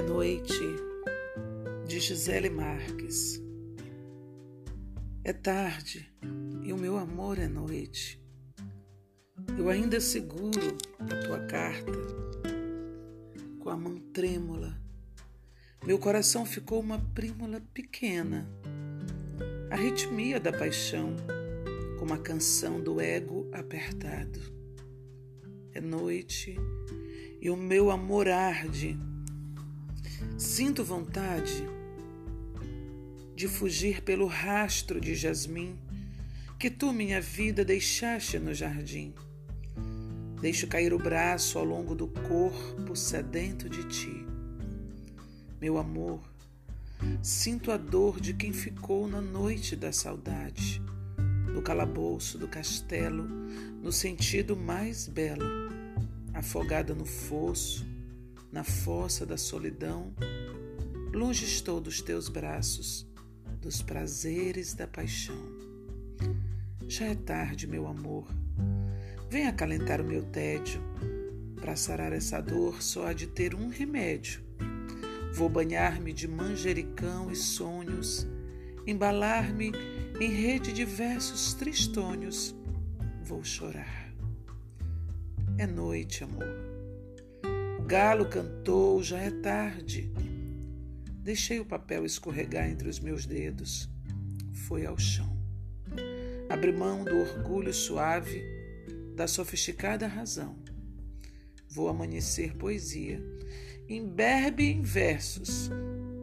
noite, de Gisele Marques. É tarde e o meu amor é noite. Eu ainda seguro a tua carta com a mão trêmula. Meu coração ficou uma prímula pequena. A ritmia da paixão, como a canção do ego apertado. É noite e o meu amor arde Sinto vontade de fugir pelo rastro de jasmim que tu, minha vida, deixaste no jardim. Deixo cair o braço ao longo do corpo sedento de ti. Meu amor, sinto a dor de quem ficou na noite da saudade, no calabouço do castelo, no sentido mais belo, afogada no fosso, na fossa da solidão, longe estou dos teus braços, dos prazeres da paixão. Já é tarde, meu amor. Vem acalentar o meu tédio. Para sarar essa dor só há de ter um remédio. Vou banhar-me de manjericão e sonhos, embalar-me em rede de versos tristonhos. Vou chorar. É noite, amor galo cantou, já é tarde. Deixei o papel escorregar entre os meus dedos. Foi ao chão. Abri mão do orgulho suave, da sofisticada razão. Vou amanhecer poesia, imberbe em versos,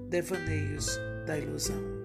devaneios da ilusão.